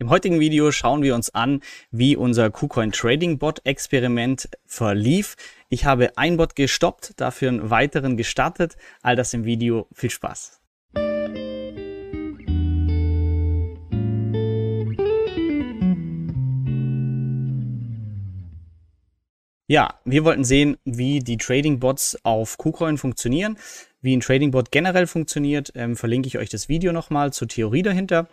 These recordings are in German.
Im heutigen Video schauen wir uns an, wie unser KuCoin Trading Bot Experiment verlief. Ich habe ein Bot gestoppt, dafür einen weiteren gestartet. All das im Video. Viel Spaß! Ja, wir wollten sehen, wie die Trading Bots auf KuCoin funktionieren, wie ein Trading Bot generell funktioniert. Ähm, verlinke ich euch das Video nochmal zur Theorie dahinter.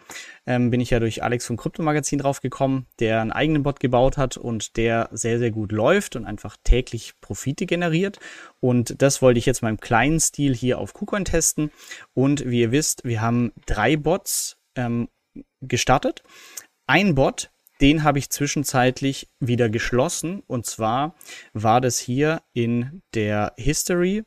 Ähm, bin ich ja durch Alex vom Krypto Magazin draufgekommen, der einen eigenen Bot gebaut hat und der sehr, sehr gut läuft und einfach täglich Profite generiert. Und das wollte ich jetzt mal im kleinen Stil hier auf KuCoin testen. Und wie ihr wisst, wir haben drei Bots ähm, gestartet. Ein Bot den habe ich zwischenzeitlich wieder geschlossen. Und zwar war das hier in der History.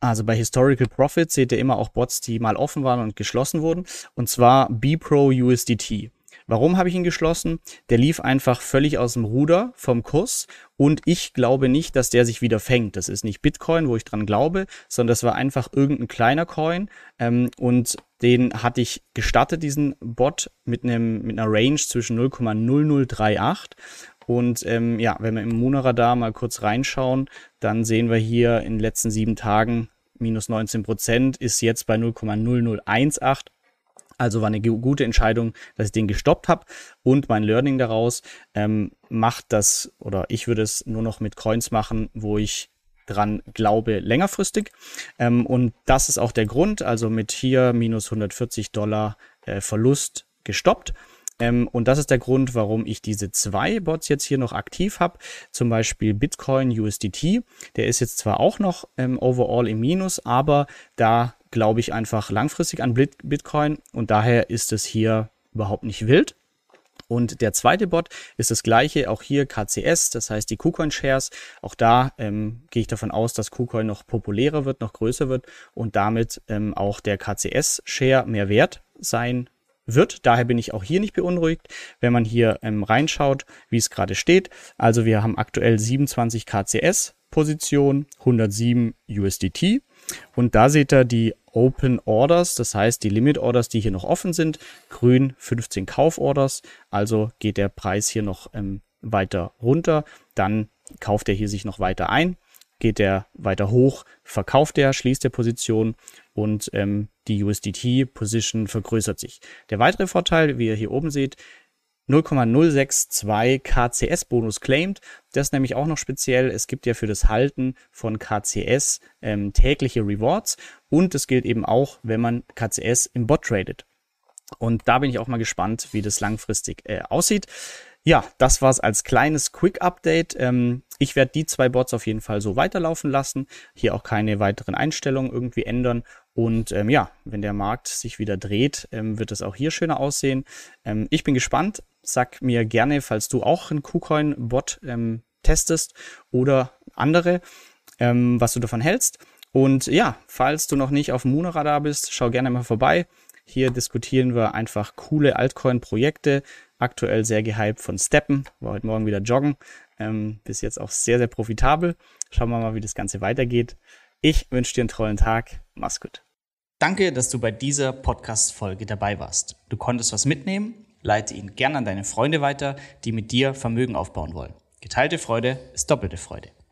Also bei Historical Profits seht ihr immer auch Bots, die mal offen waren und geschlossen wurden. Und zwar BPro USDT. Warum habe ich ihn geschlossen? Der lief einfach völlig aus dem Ruder vom Kurs und ich glaube nicht, dass der sich wieder fängt. Das ist nicht Bitcoin, wo ich dran glaube, sondern das war einfach irgendein kleiner Coin ähm, und den hatte ich gestartet, diesen Bot, mit, einem, mit einer Range zwischen 0,0038 und ähm, ja, wenn wir im Monaradar mal kurz reinschauen, dann sehen wir hier in den letzten sieben Tagen minus 19 Prozent, ist jetzt bei 0,0018 also war eine gute Entscheidung, dass ich den gestoppt habe. Und mein Learning daraus ähm, macht das, oder ich würde es nur noch mit Coins machen, wo ich dran glaube, längerfristig. Ähm, und das ist auch der Grund, also mit hier minus 140 Dollar äh, Verlust gestoppt. Ähm, und das ist der Grund, warum ich diese zwei Bots jetzt hier noch aktiv habe. Zum Beispiel Bitcoin USDT. Der ist jetzt zwar auch noch ähm, overall im Minus, aber da glaube ich einfach langfristig an Bitcoin und daher ist es hier überhaupt nicht wild. Und der zweite Bot ist das gleiche, auch hier KCS, das heißt die KuCoin Shares. Auch da ähm, gehe ich davon aus, dass KuCoin noch populärer wird, noch größer wird und damit ähm, auch der KCS Share mehr wert sein wird. Daher bin ich auch hier nicht beunruhigt, wenn man hier ähm, reinschaut, wie es gerade steht. Also wir haben aktuell 27 KCS Position, 107 USDT. Und da seht ihr die Open Orders, das heißt die Limit Orders, die hier noch offen sind. Grün 15 Kauforders, also geht der Preis hier noch ähm, weiter runter. Dann kauft er hier sich noch weiter ein. Geht er weiter hoch, verkauft er, schließt der Position und ähm, die USDT-Position vergrößert sich. Der weitere Vorteil, wie ihr hier oben seht, 0,062 KCS Bonus claimed. Das ist nämlich auch noch speziell. Es gibt ja für das Halten von KCS ähm, tägliche Rewards und das gilt eben auch, wenn man KCS im Bot tradet. Und da bin ich auch mal gespannt, wie das langfristig äh, aussieht. Ja, das war's als kleines Quick-Update. Ähm, ich werde die zwei Bots auf jeden Fall so weiterlaufen lassen. Hier auch keine weiteren Einstellungen irgendwie ändern. Und ähm, ja, wenn der Markt sich wieder dreht, ähm, wird es auch hier schöner aussehen. Ähm, ich bin gespannt. Sag mir gerne, falls du auch einen KuCoin-Bot ähm, testest oder andere, ähm, was du davon hältst. Und ja, falls du noch nicht auf dem Moonradar bist, schau gerne mal vorbei. Hier diskutieren wir einfach coole Altcoin-Projekte. Aktuell sehr gehypt von Steppen. War heute Morgen wieder joggen. Ähm, bis jetzt auch sehr, sehr profitabel. Schauen wir mal, wie das Ganze weitergeht. Ich wünsche dir einen tollen Tag. Mach's gut. Danke, dass du bei dieser Podcast-Folge dabei warst. Du konntest was mitnehmen? Leite ihn gern an deine Freunde weiter, die mit dir Vermögen aufbauen wollen. Geteilte Freude ist doppelte Freude.